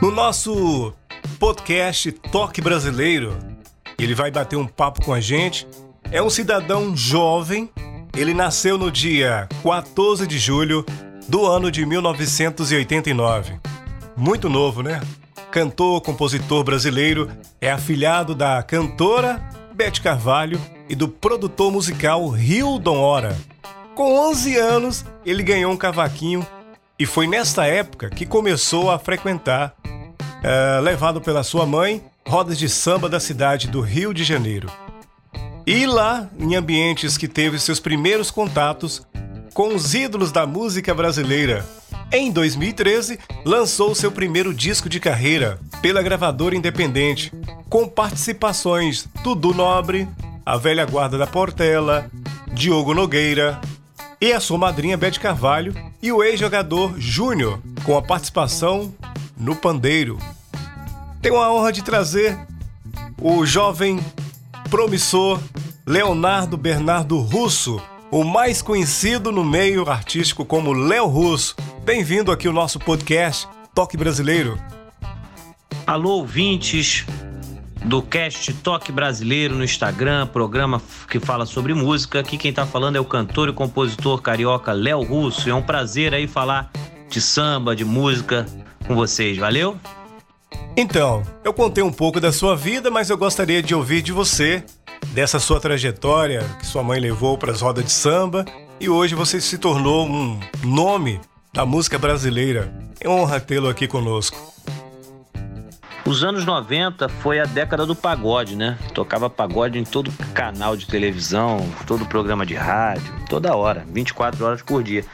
No nosso podcast Toque Brasileiro, ele vai bater um papo com a gente. É um cidadão jovem. Ele nasceu no dia 14 de julho do ano de 1989. Muito novo, né? Cantor, compositor brasileiro, é afilhado da cantora Beth Carvalho e do produtor musical Hildon Hora. Com 11 anos, ele ganhou um cavaquinho e foi nesta época que começou a frequentar, uh, levado pela sua mãe, rodas de samba da cidade do Rio de Janeiro. E lá, em ambientes que teve seus primeiros contatos com os ídolos da música brasileira. Em 2013, lançou seu primeiro disco de carreira pela gravadora independente, com participações Dudu Nobre, a velha guarda da Portela, Diogo Nogueira, e a sua madrinha Beth Carvalho e o ex-jogador Júnior, com a participação no pandeiro. Tenho a honra de trazer o jovem promissor Leonardo Bernardo Russo, o mais conhecido no meio artístico como Léo Russo. Bem-vindo aqui ao nosso podcast Toque Brasileiro. Alô, ouvintes do cast Toque Brasileiro no Instagram, programa que fala sobre música. Aqui quem tá falando é o cantor e compositor carioca Léo Russo. É um prazer aí falar de samba, de música com vocês. Valeu? Então, eu contei um pouco da sua vida, mas eu gostaria de ouvir de você, dessa sua trajetória que sua mãe levou para as rodas de samba e hoje você se tornou um nome da música brasileira. É honra tê-lo aqui conosco. Os anos 90 foi a década do pagode, né? Tocava pagode em todo canal de televisão, todo programa de rádio, toda hora, 24 horas por dia.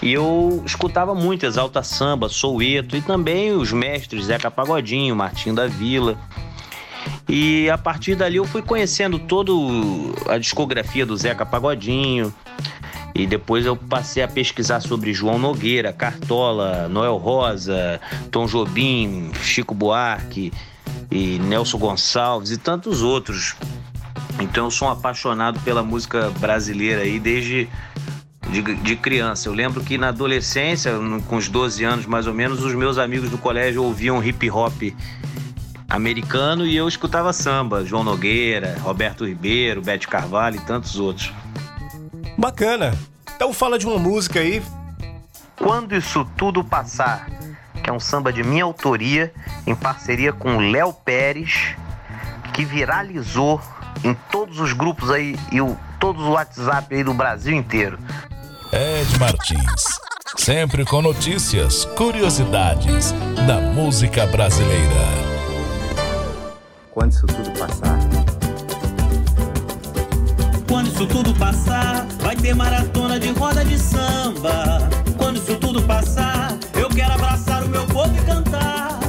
E eu escutava muito Exalta Samba, Soueto e também os mestres Zeca Pagodinho, Martinho da Vila. E a partir dali eu fui conhecendo toda a discografia do Zeca Pagodinho, e depois eu passei a pesquisar sobre João Nogueira, Cartola, Noel Rosa, Tom Jobim, Chico Buarque e Nelson Gonçalves e tantos outros. Então eu sou um apaixonado pela música brasileira aí desde de, de, criança. Eu lembro que na adolescência, com os 12 anos mais ou menos, os meus amigos do colégio ouviam hip hop americano e eu escutava samba, João Nogueira, Roberto Ribeiro, Bete Carvalho e tantos outros. Bacana. Então fala de uma música aí. Quando isso tudo passar, que é um samba de minha autoria, em parceria com Léo Pérez, que viralizou em todos os grupos aí e o, todos os WhatsApp aí do Brasil inteiro. Ed Martins, sempre com notícias, curiosidades da música brasileira. Quando isso tudo passar quando isso tudo passar, ter maratona de roda de samba. Quando isso tudo passar, eu quero abraçar o meu povo e cantar.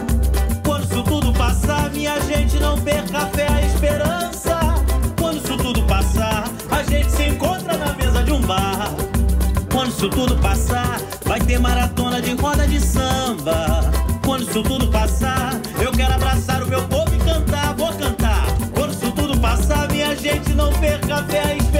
Quando isso tudo passar, minha gente não perca a fé, a esperança. Quando isso tudo passar, a gente se encontra na mesa de um bar. Quando isso tudo passar, vai ter maratona de roda de samba. Quando isso tudo passar, eu quero abraçar o meu povo e cantar, vou cantar. Quando isso tudo passar, minha gente não perca a fé, a esperança.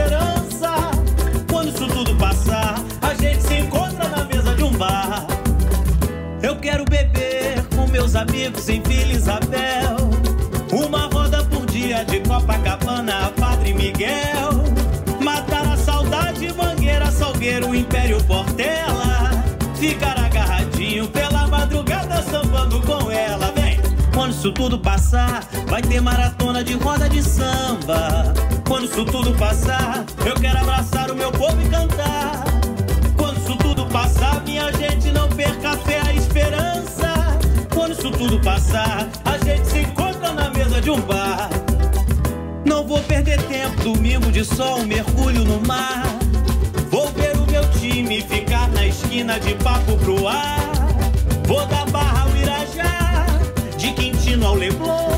Quero beber com meus amigos em Vila Isabel. Uma roda por dia de Copacabana, Padre Miguel. Matar a saudade, Mangueira, Salgueiro, Império Portela. Ficar agarradinho pela madrugada, sambando com ela, vem. Quando isso tudo passar, vai ter maratona de roda de samba. Quando isso tudo passar, eu quero abraçar o meu povo e cantar. Passar, minha gente não perca a fé, a esperança. Quando isso tudo passar, a gente se encontra na mesa de um bar. Não vou perder tempo, domingo de sol, mergulho no mar. time ficar na esquina de papo pro ar. Vou da Barra ao Irajá, de Quintino ao Leblon,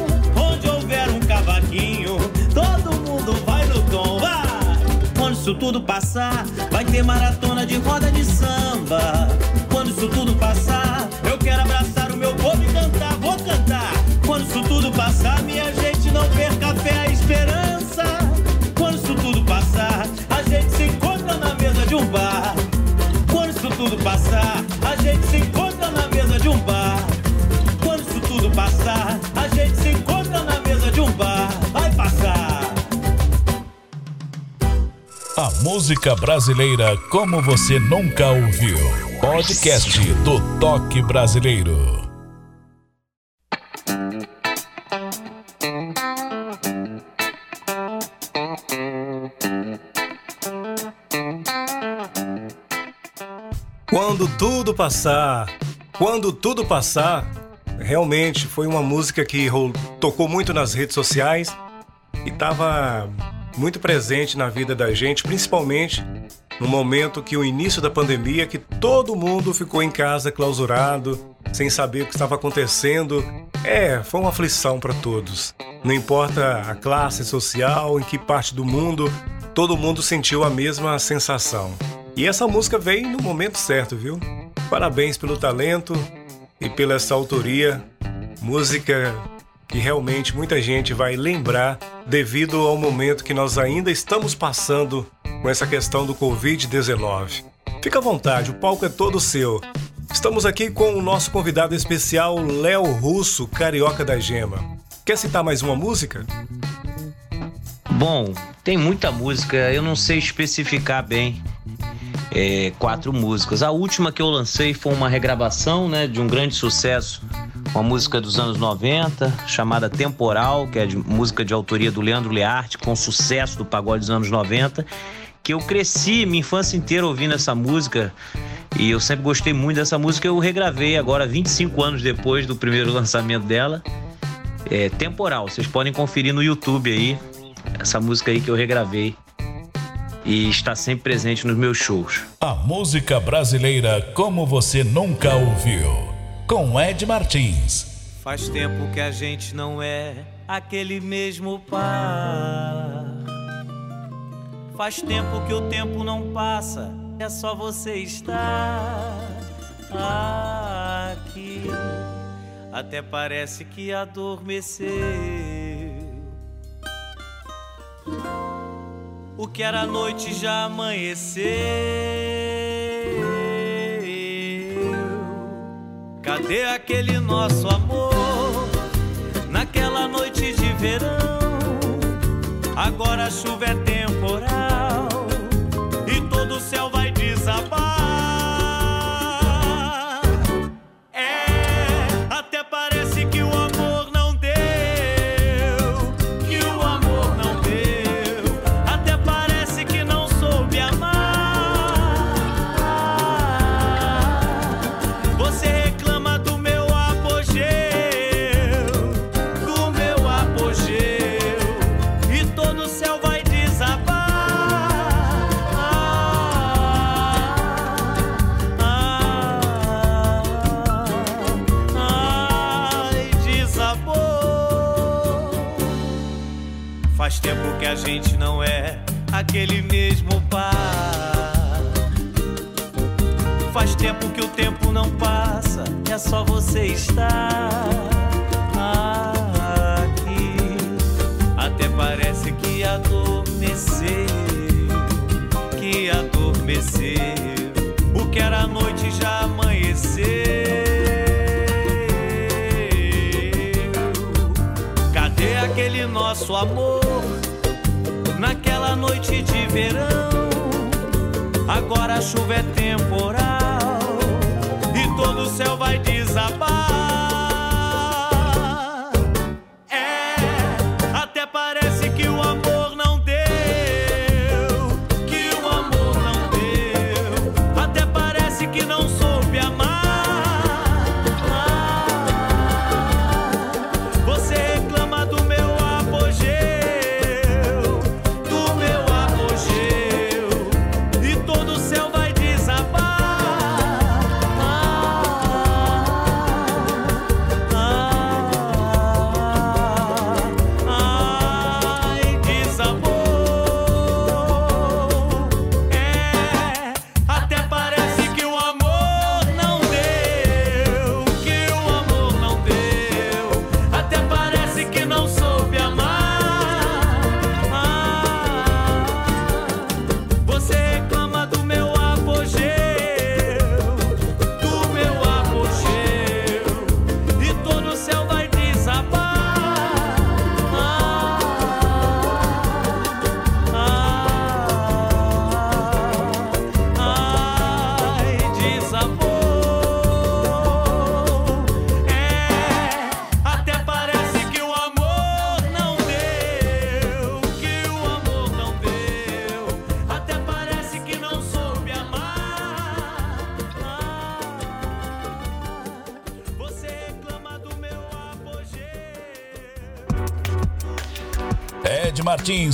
isso tudo passar, vai ter maratona de roda de samba. Quando isso tudo passar, música brasileira como você nunca ouviu. Podcast do Toque Brasileiro. Quando tudo passar, quando tudo passar, realmente foi uma música que tocou muito nas redes sociais e estava muito presente na vida da gente, principalmente no momento que o início da pandemia, que todo mundo ficou em casa clausurado, sem saber o que estava acontecendo. É, foi uma aflição para todos. Não importa a classe social, em que parte do mundo, todo mundo sentiu a mesma sensação. E essa música veio no momento certo, viu? Parabéns pelo talento e pela essa autoria. Música que realmente muita gente vai lembrar devido ao momento que nós ainda estamos passando com essa questão do Covid-19. Fica à vontade, o palco é todo seu. Estamos aqui com o nosso convidado especial, Léo Russo, Carioca da Gema. Quer citar mais uma música? Bom, tem muita música, eu não sei especificar bem. é, quatro músicas. A última que eu lancei foi uma regravação né, de um grande sucesso, uma música dos anos 90, chamada Temporal, que é de, música de autoria do Leandro Learte, com sucesso do pagode dos anos 90, que eu cresci minha infância inteira ouvindo essa música. E eu sempre gostei muito dessa música, eu regravei agora 25 anos depois do primeiro lançamento dela. É Temporal, vocês podem conferir no YouTube aí, essa música aí que eu regravei e está sempre presente nos meus shows. A música brasileira como você nunca ouviu. Com Ed Martins. Faz tempo que a gente não é aquele mesmo par. Faz tempo que o tempo não passa, é só você estar aqui. Até parece que adormeceu. O que era noite já amanheceu. Cadê aquele nosso amor? Naquela noite de verão, agora a chuva é temporal e todo o céu vai desabar. A gente não é aquele mesmo par. Faz tempo que o tempo não passa, é só você estar aqui. Até parece que adormeceu, que adormeceu. O que era noite já amanheceu. Cadê aquele nosso amor? Verão, agora a chuva é temporal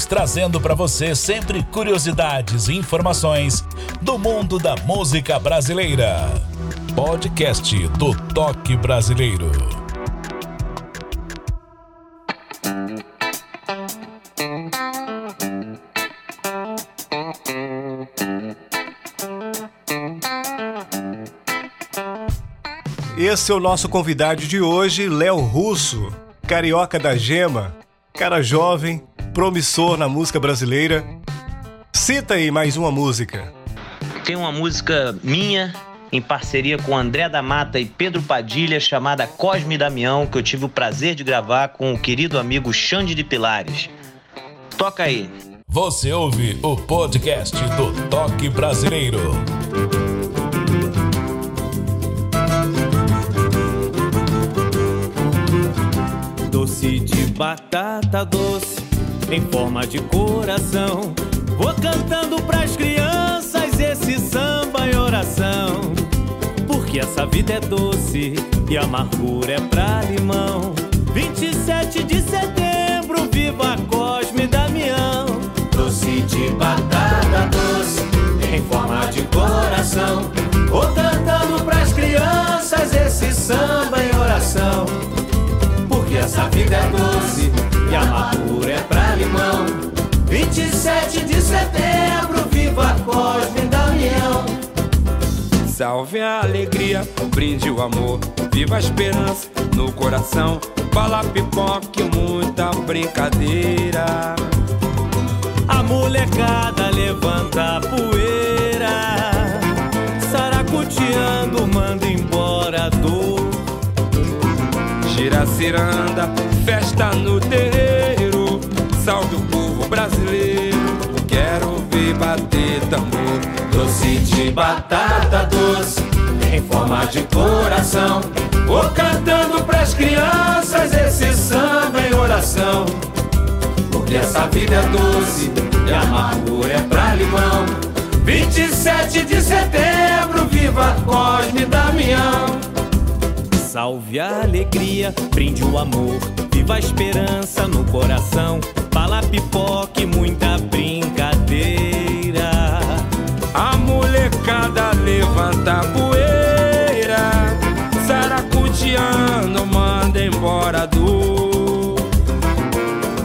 Trazendo para você sempre curiosidades e informações do mundo da música brasileira. Podcast do Toque Brasileiro. Esse é o nosso convidado de hoje, Léo Russo, carioca da gema, cara jovem, promissor na música brasileira. Cita aí mais uma música. Tem uma música minha em parceria com André da Mata e Pedro Padilha chamada Cosme Damião, que eu tive o prazer de gravar com o querido amigo Xande de Pilares. Toca aí. Você ouve o podcast do Toque Brasileiro. Doce de batata doce, em forma de coração. Vou cantando pras crianças esse samba em oração. Porque essa vida é doce e amargura é pra limão. 27 de setembro, viva Cosme Damião. Doce de batata doce, em forma de coração. Vou cantando pras crianças esse samba em oração. Porque essa vida é doce 27 de setembro, viva Cosme Damião. Salve a alegria, brinde o amor, viva a esperança no coração. Fala pipoca e muita brincadeira. A molecada levanta a poeira, saracuteando, manda embora a dor. Gira ciranda, festa no terreiro. Salve o quero ver bater tambor. Doce de batata doce, em forma de coração. Vou cantando pras crianças esse samba em oração. Porque essa vida é doce e amargura é pra limão. 27 de setembro, viva Cosme Damião. Salve a alegria, brinde o amor, viva a esperança no coração. Fala pipoca e muita A molecada levanta a poeira, saracuteando, manda embora a dor.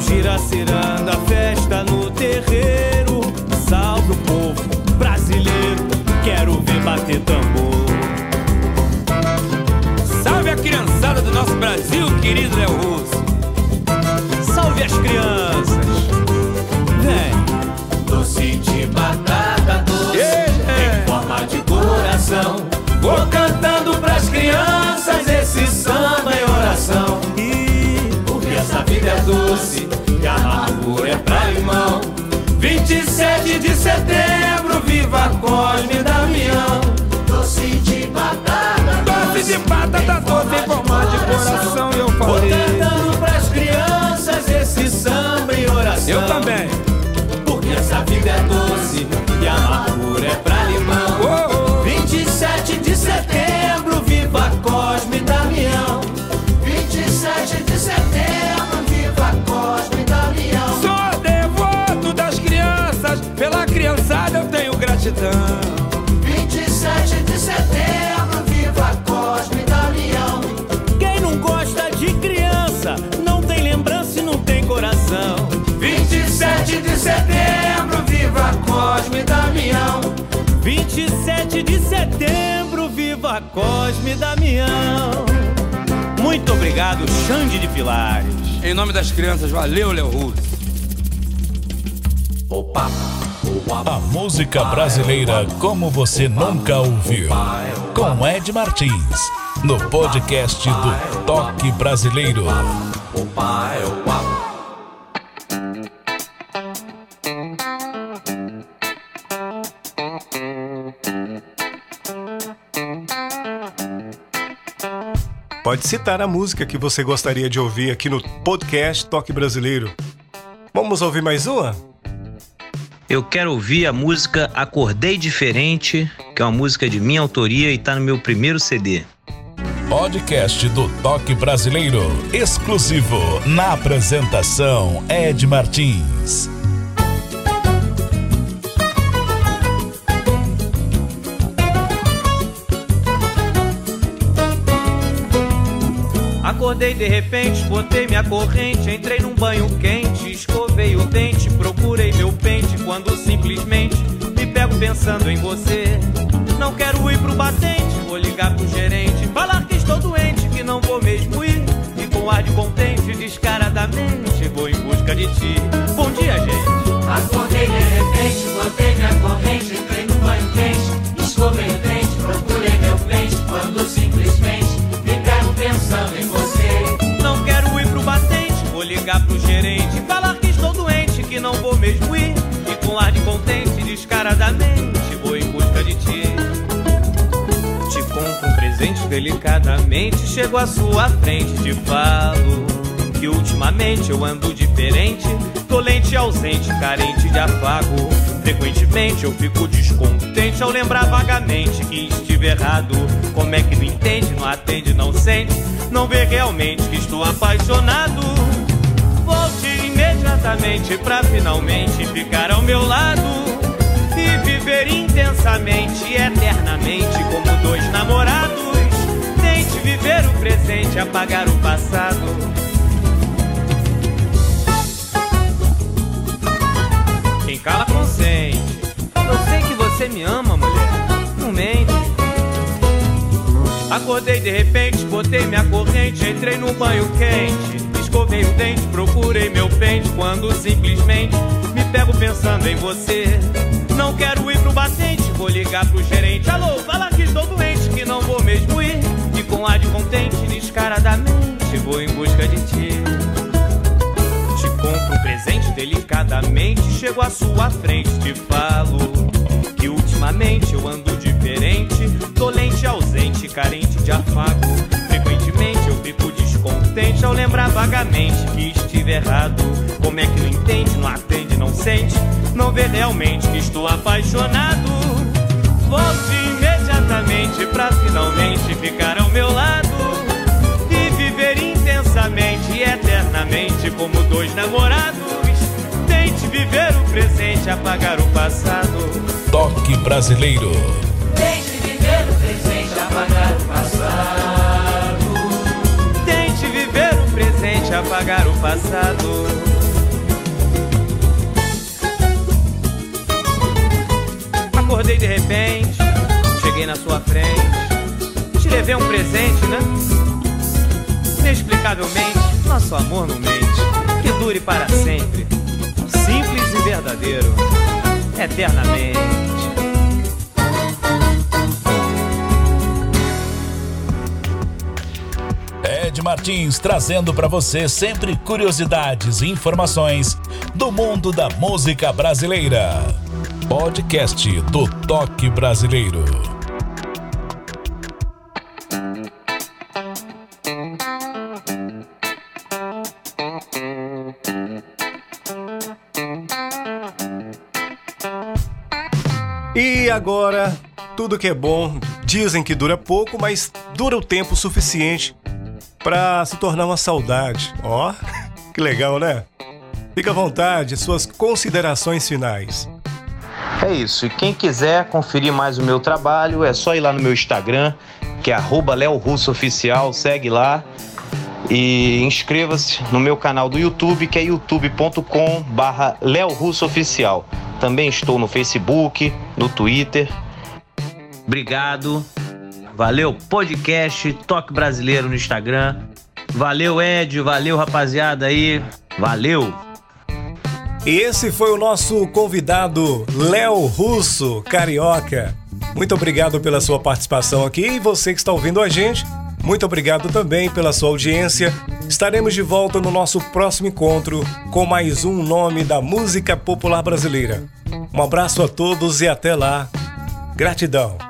Gira ciranda, festa no terreiro. Setembro, viva Cosme Damião. Doce de batata Doce de batata doce em forma de coração, eu Vou falei. cantando pras crianças esse samba em oração. Eu também. Setembro, viva Cosme Damião. 27 de setembro, viva Cosme Damião. Muito obrigado, Xande de Pilares. Em nome das crianças, valeu, Léo Russo. A música brasileira como você nunca ouviu. Com Ed Martins. No podcast do Toque Brasileiro. Pode citar a música que você gostaria de ouvir aqui no podcast Toque Brasileiro. Vamos ouvir mais uma? Eu quero ouvir a música Acordei Diferente, que é uma música de minha autoria e tá no meu primeiro CD. Podcast do Toque Brasileiro, exclusivo na apresentação Ed Martins. Acordei de repente, botei minha corrente, entrei num banho quente, escovei o dente, procurei meu pente, quando simplesmente me pego pensando em você. Não quero ir pro batente, vou ligar pro gerente, falar que estou doente, que não vou mesmo ir. E com ar de contente, descaradamente, vou em busca de ti. Bom dia, gente. Acordei de repente, botei minha corrente, vou em busca de ti. Te compro um presente delicadamente, chego à sua frente, te falo que ultimamente eu ando diferente, dolente, ausente, carente de afago. Frequentemente eu fico descontente ao lembrar vagamente que estive errado. Como é que não entende, não atende, não sente, não vê realmente que estou apaixonado? Volte imediatamente pra finalmente ficar ao meu lado viver intensamente eternamente como dois namorados. Tente viver o presente, apagar o passado. Quem cala consente. Eu sei que você me ama, mulher. Não mente. Acordei de repente, botei minha corrente, entrei no banho quente. Escovei o dente, procurei meu pente. Quando simplesmente me pego pensando em você. Não quero ir pro batente, vou ligar pro gerente. Alô, fala que estou doente, que não vou mesmo ir. E com ar de contente, descaradamente, vou em busca de ti. Te compro um presente delicadamente, chego à sua frente, te falo que ultimamente eu ando diferente, dolente, ausente, carente de afago. Descontente ao lembrar vagamente que estive errado. Como é que não entende, não atende, não sente, não vê realmente que estou apaixonado? Volte imediatamente pra finalmente ficar ao meu lado e viver intensamente e eternamente como dois namorados. Tente viver o presente, apagar o passado. Toque Brasileiro. Apagar o passado. Acordei de repente, cheguei na sua frente, te levei um presente, né? Inexplicavelmente, nosso amor não mente, que dure para sempre, simples e verdadeiro, eternamente. Martins trazendo para você sempre curiosidades e informações do mundo da música brasileira. Podcast do Toque Brasileiro. E agora, tudo que é bom dizem que dura pouco, mas dura o tempo suficiente para se tornar uma saudade. Ó, que legal, né? Fica à vontade, suas considerações finais. É isso. E quem quiser conferir mais o meu trabalho, é só ir lá no meu Instagram, que é arroba Léo Russo Oficial, segue lá. E inscreva-se no meu canal do YouTube, que é youtube.com barra Léo Russo Oficial. Também estou no Facebook, no Twitter. Obrigado. Valeu, podcast Toque Brasileiro no Instagram. Valeu, Ed. Valeu, rapaziada aí. Valeu. Esse foi o nosso convidado Léo Russo, carioca. Muito obrigado pela sua participação aqui e você que está ouvindo a gente, muito obrigado também pela sua audiência. Estaremos de volta no nosso próximo encontro com mais um nome da música popular brasileira. Um abraço a todos e até lá. Gratidão.